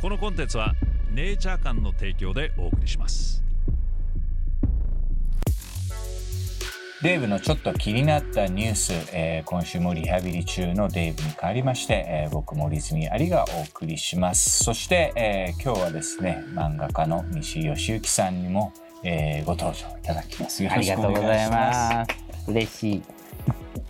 このコンテンツはネイチャー館の提供でお送りしますデーブのちょっと気になったニュース、えー今週もリハビリ中のデーブに変わりまして、えー僕森泉有がお送りしますそして、えー今日はですね漫画家の西義行さんにも、えーご登場いただきますよありろしくおがとうござい願いしますます。嬉しい。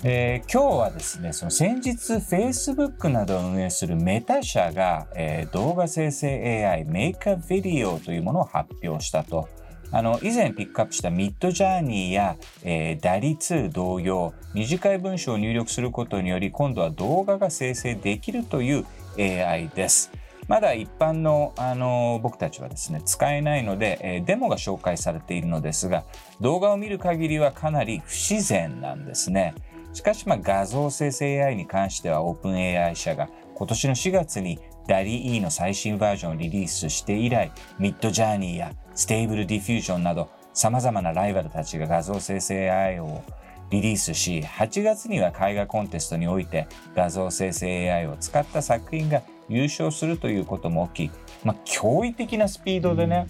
えー今日はですねその先日 Facebook などを運営するメタ社が、えー動画生成 AI メイクアビデオというものを発表したとあの以前ピックアップしたミッドジャーニーや、えー、ダリ2同様短い文章を入力することにより今度は動画が生成できるという AI です。まだ一般の、あの僕たちはですね使えないので、えーデモが紹介されているのですが動画を見る限りはかなり不自然なんですね。しかし、まあ、画像生成 AI に関しては OpenAI 社が今年の4月に DALI-E の最新バージョンをリリースして以来 Midjourney や Stable Diffusion など様々なライバルたちが画像生成 AI をリリースし8月には絵画コンテストにおいて画像生成 AI を使った作品が優勝するということも起き、まあ、驚異的なスピードでね、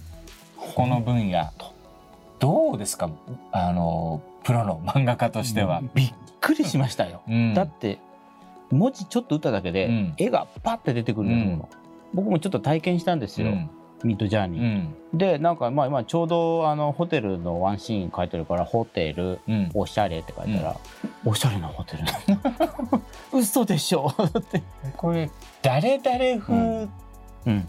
この分野どうですか？あのプロの漫画家としては。びっくりしましたよ。うん。だって文字ちょっと打っただけで、うん。絵がパッて出てくるもの、僕もちょっと体験したんですよ、うん。ミッドジャーニー。うん。でなんかまあ今ちょうどあのホテルのワンシーン書いてるからホテルうん。おしゃれって書いたら、おしゃれなホテル 嘘でしょ。って、これ誰々風っうん、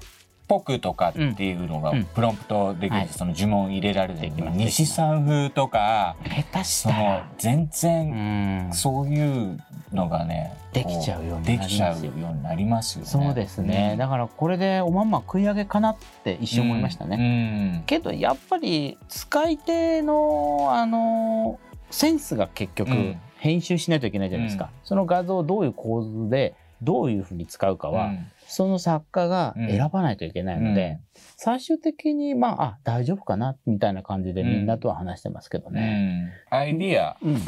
ぽくとかっていうのがうん。プロンプトできはい。るその呪文入れられてできます西さん風とか下手しその全う然ん、そういうのがねできちゃうようにでなりますよ。きちゃうようになりますよね。そうですね、だからこれでおまんま食い上げかなって一瞬思いましたね。ね。けどやっぱり使い手のあのセンスが結局うん。編集しないといけないじゃないですか、うん。その画像をどういう構図でどういうふうに使うかは、うんその作家が選ばないといけないので、うん最終的にまああ大丈夫かな？みたいな感じでうんみんなとは話してますけどうね。んアイディアうん、っ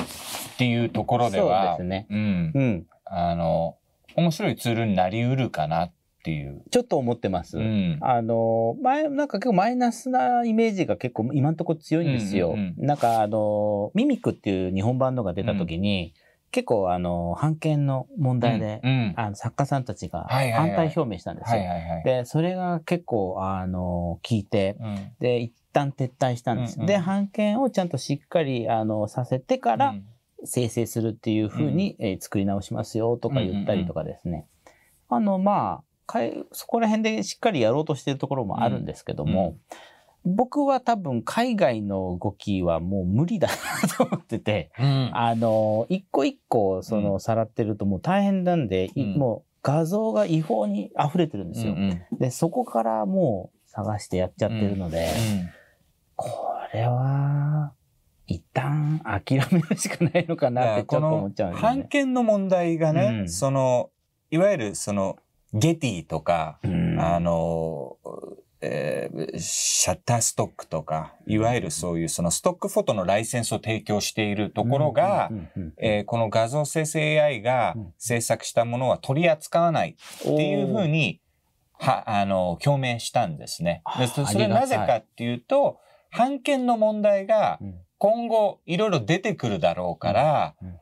ていうところでそうはですね。うんうん、あの面白いツールになりうるかなっていう。ちょっと思ってます。うんあの前なんか結構マイナスなイメージが結構今のところ強いんですよ。うんうんなんかあのミミクっていう日本版のが出た時に、結構あの版権の問題で、うんあの作家さんたちが反対表明したんですよ。でそれが結構あの聞いてうん。で一旦撤退したんです。うんうんで版権をちゃんとしっかりあのさせてから生成するっていうふうに、えー作り直しますよとか言ったりとかですね。あのまあかいそこら辺でしっかりやろうとしてるところもあるんですけども、僕は多分海外の動きはもう無理だなと思ってて、うん。あの一個一個そうのさらってるともう大変なんで、いうん。もう画像が違法に溢れてるんですよ。うんうん。でそこからもう探してやっちゃってるので、これは一旦諦めるしかないのかなってちょっと思っちゃうんですよ版ね。権の問題がね、うん。そのいわゆるそのゲティとか、うん。あの、えーシャッターストックとかいわゆるそういうそのストックフォトのライセンスを提供しているところが、この画像生成 AI がうん。制作したものは取り扱わないっていうふうに、は、あの、表明したんですね。そそれない。ぜかっていうと、版権の問題がうん。今後いろいろ出てくるだろうから、うんうん。えー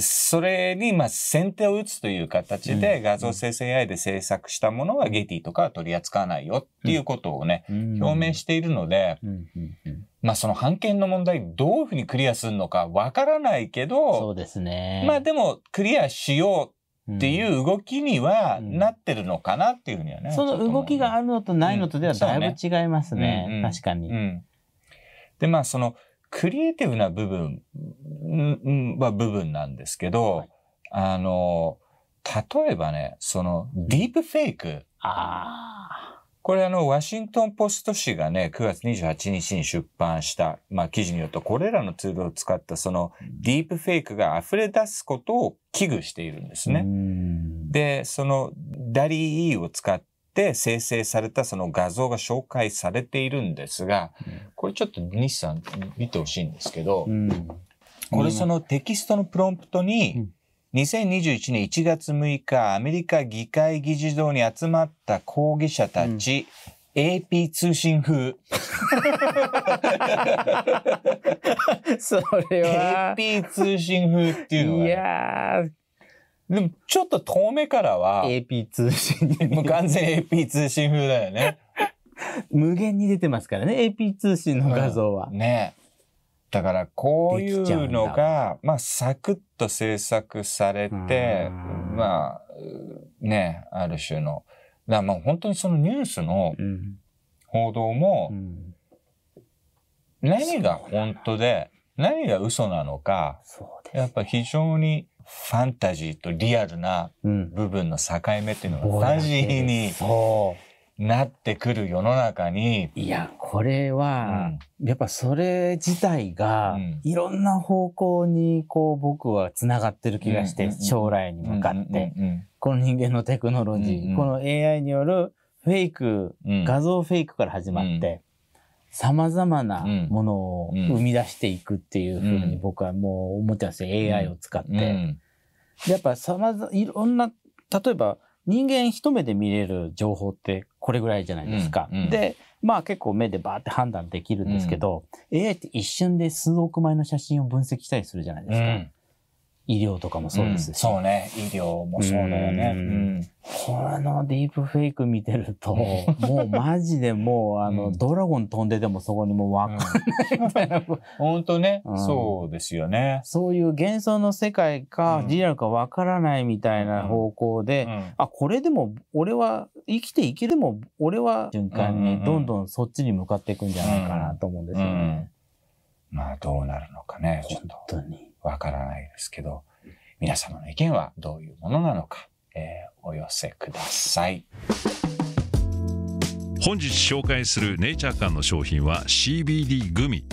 それにまあ先手を打つという形うんで画像生成 AI で制作したものはゲティとかは取り扱わないよっていうことをね、うん表明しているので、まあその版権の問題どういうふうにクリアするのかわからないけそど、うですね。まあでもクリアしようっていう動きにはうんなってるのかなっていうふうにはね。その動きがあるのとないのとではだいぶ違いますね。確かに。うん。で、まあ、その、クリエイティブな部分は部分なんですけど、はいあの、例えばね、その、ディープフェイク。あこれあの、ワシントンポスト紙がね、9月28日に出版した、まあ、記事によると、これらのツールを使ったその、ディープフェイクが溢れ出すことを危惧しているんですあ。ね。うんで、そのダリー E を使って生成されたその画像が紹介されているんですが、これちょっと西さん見てほしいんですけど、うん。これそのテキストのプロンプトに、2021年1月6日、アメリカ議会議事堂に集まった抗議者たち、AP 通信風。それは、AP 通信風っていうのがいね、やー、でもちょっと遠目からは、AP 通信にもう完全 AP 通信風だよね。無限に出てますからね、AP 通信の画像は。ね。だからこういううんのだ。が、まあサクッと制作されて、うん。まあ、ね、ある種の、だまあ本当にそのニュースのうん。報道もうん。何が本当で何が嘘なのか。やっぱ非常にファンタジーとリアルなうん。部分の境目っていうのがファジーにそなってくる世の中に、う。いや、これは、やっぱそれ自体がうん、いろんな方向に、こう、僕は繋がってる気がして、将来に向かって、この人間のテクノロジー、この AI によるフェイク、うん。画像フェイクから始まって、様々なうん。ものをうん生み出していくっていうふうにうん。僕はもう思ってますよ、AI を使って。うん。でやっぱ様々、いろんな、例えば人間一目で見れる情報ってこれぐらいじゃないですか。うんうん。で、まあ結構目でバーって判断できるんですけど、AI って一瞬で数億枚の写真を分析したりするじゃないですか。うん医療とかもそうですし。んそうね。医療もそうだよね。ううん。んこのディープフェイク見てると、もうマジでもう、あの、うん。ドラゴン飛んでてもそこにもうわかんないみたいな、本当ね、うん。そうですよね。そういう幻想の世界かうん。リアルかわからないみたいな方向で、うん。あ、これでも俺は生きていけるも俺は瞬間にどんどんそっちに向かっていくんじゃないかなと思うんですよね。まあどうなるのかね、ちょっ本と当に。わからないですけど、皆様の意見はどういうものなのか、えーお寄せください。本日紹介するネイチャー館の商品は CBD グミ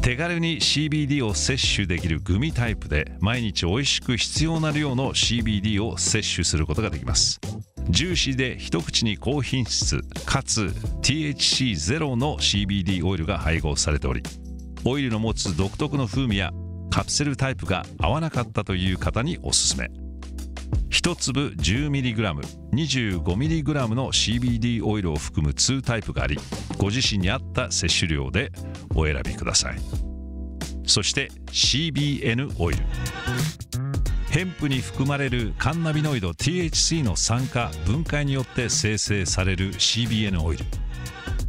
手軽に CBD を摂取できるグミタイプで毎日美味しく必要な量の CBD を摂取することができますジューシーで一口に高品質かつ THC ゼロの CBD オイルが配合されておりオイルの持つ独特の風味やカプセルタイプが合わなかったという方におすすめ1粒 10mg、25mg の CBD オイルを含む2タイプがあり、ご自身に合った摂取量でお選びください。そして CBN オイル。ヘンプに含まれるカンナビノイド THC の酸化分解によって生成される CBN オイル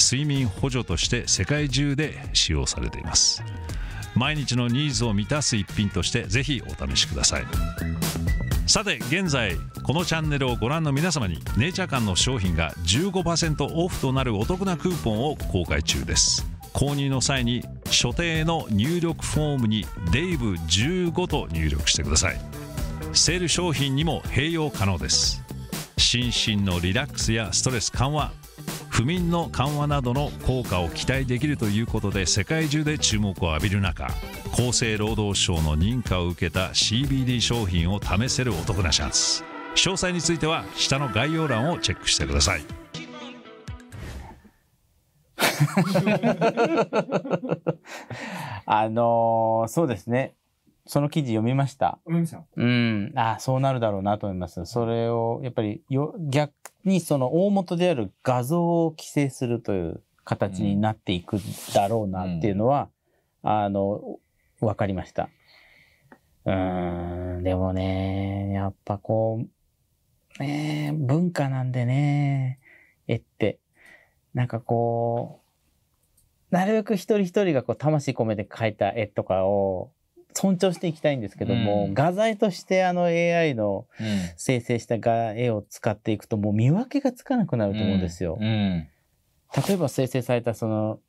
睡眠補助として世界中で使用されています。毎日のニーズを満たす一品としてぜひお試しください。さて現在このチャンネルをご覧の皆様にネイチャー館の商品が15%オフとなるお得なクーポンを公開中です。購入の際に所定の入力フォームにデイブ15と入力してください。セール商品にも併用可能です。心身のリラックスやストレス緩和不眠の緩和などの効果を期待できるということで世界中で注目を浴びる中厚生労働省の認可を受けた CBD 商品を試せるお得なチャンス詳細については下の概要欄をチェックしてください あのーそうですね。その記事読みました？うん。あそうなるだろうなと思います。それを、やっぱりよ、逆にその大元である画像を規制するという形になっていくだろうなっていうのは、あの、わかりました。うーん、でもね、やっぱこう、ね、文化なんでね、絵って、なんかこう、なるべく一人一人がこう魂込めて描いた絵とかを尊重していきたいんですけども、うん。画材としてあの AI の生成した画絵を使っていくともう見分けがつかなくなると思うんですよ。うん。例えば生成されたその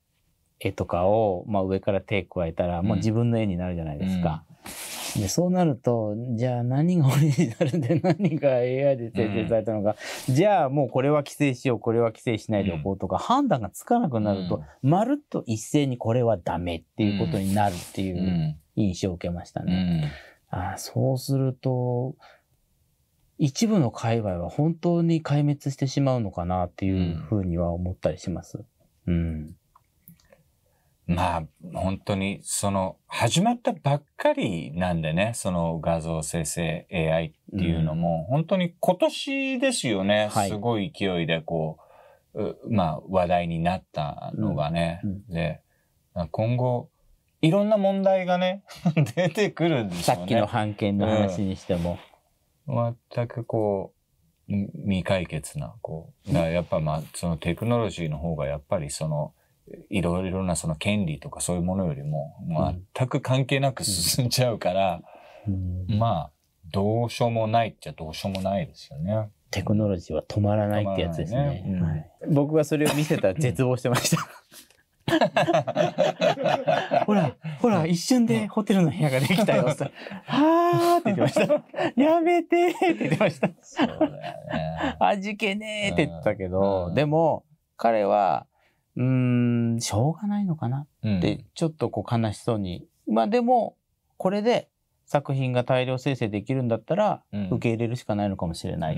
絵とかを、まあ、上から手加えたらもう自分の絵になるじゃないですか。でそうなるとじゃあ何がオリジナルで何が AI で生成されたのか、うん、じゃあもうこれは規制しようこれは規制しないでおこうとか、うん、判断がつかなくなると、うん、まるっと一斉にこれはダメっていうことになるっていう印象を受けましたね。あそうすると一部の界隈は本当に壊滅してしまうのかなっていうふうには思ったりします。うん。まあ、本当に、その、始まったばっかりなんでね、その画像生成 AI っていうのも、うん、本当に今年ですよね、はい、すごい勢いでこう、まあ、話題になったのがね。うん。うん、で、今後、いろんな問題がね、出てくるんですよね。さっきの判権の話にしても。全くこう、未解決な、こう、だやっぱまあ、そのテクノロジーの方がやっぱりその、いろいろなその権利とかそういうものよりも全く関係なく進んじゃうから、うん、まあどうしようもないっちゃどうしようもないですよね。テクノロジーは止まらないってやつですね。ねうんはい、僕がそれを見せたら絶望してました。ほら、ほら、一瞬でホテルの部屋ができたよ。はーって言ってました。やめてって言ってました。そうだよね。味気ねーって言ったけど、うん、でも、彼は、うん、しょうがないのかなって、ちょっとこう悲しそうに。まあでも、これで作品が大量生成できるんだったら、受け入れるしかないのかもしれない。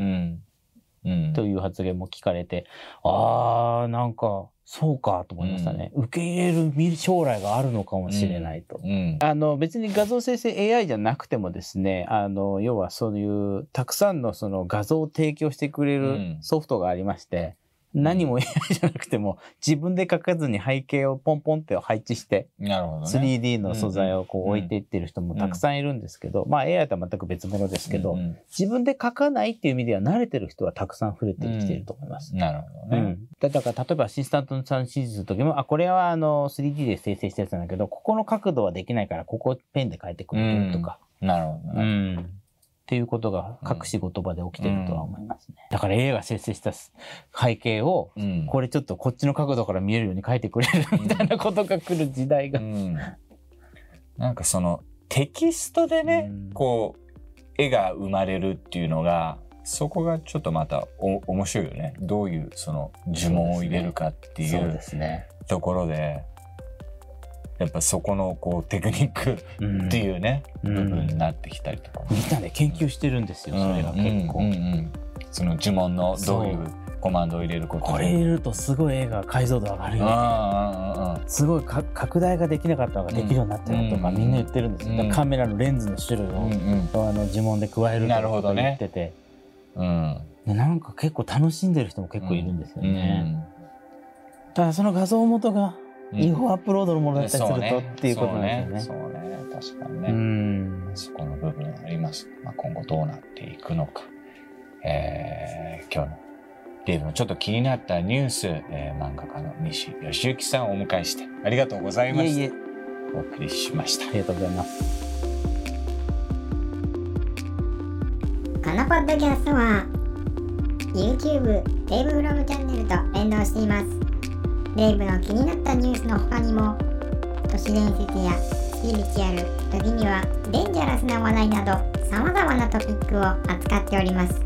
という発言も聞かれて、ああ、なんか、そうかと思いましたね、うん、受け入れる将来があるのかもしれないと。うん。うん、あの別に画像生成 AI じゃなくてもですね、あの要はそういうたくさんのその画像を提供してくれるソフトがありまして、何も AI じゃなくても自分で書かずに背景をポンポンって配置して、なるほどね、3D の素材をこう置いていってる人もたくさんいるんですけど、まあ AI とは全く別物ですけど、自分で書かないっていう意味では慣れてる人はたくさん触れてきていると思います。なるほどね。だから例えばアシスタントさん指示する時も、あ、これはあの 3D で生成したやつなんだけど、ここの角度はできないからここペンで書いてくれるとか。なるほどね。うんっていうことが隠し言葉で起きてるとは思いますね。だから A が生成した背景を、これちょっとこっちの角度から見えるように書いてくれるみたいなことが来る時代が。うん、なんかそのテキストでね、こう絵が生まれるっていうのがそこがちょっとまたお面白いよね。どういうその呪文を入れるかっていうところで。やっぱそこのこうテクニックっていうね、うん、部分になってきたりとか、みんなで研究してるんですよ、それが結構、うんうん。うん、その呪文のどういうコマンドを入れることこれ入れるとすごい絵が解像度上がるよ。すごい拡大ができなかったのができるようになったよとか、みんな言ってるんですよ、カメラのレンズの種類を、あの呪文で加えるとか言ってて、うん、なんか結構楽しんでる人も結構いるんですよね、ただその画像元が違法アップロードのものだったりするとっていうことなんですよね。そうね、確かにね。うん、そこの部分あります。まあ、今後どうなっていくのか。えー、今日のデーブのちょっと気になったニュース、えー、漫画家の西義行さんをお迎えしてありがとうございました。いえいえお送りしました。ありがとうございます。このポッドキャストは YouTube デーブフロムチャンネルと連動しています。レイブの気になったニュースの他にも都市伝説やスピリチュアル時にはデンジャラスな話題などさまざまなトピックを扱っております。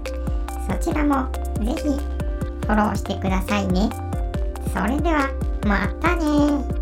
そちらもぜひフォローしてくださいね。それではまたね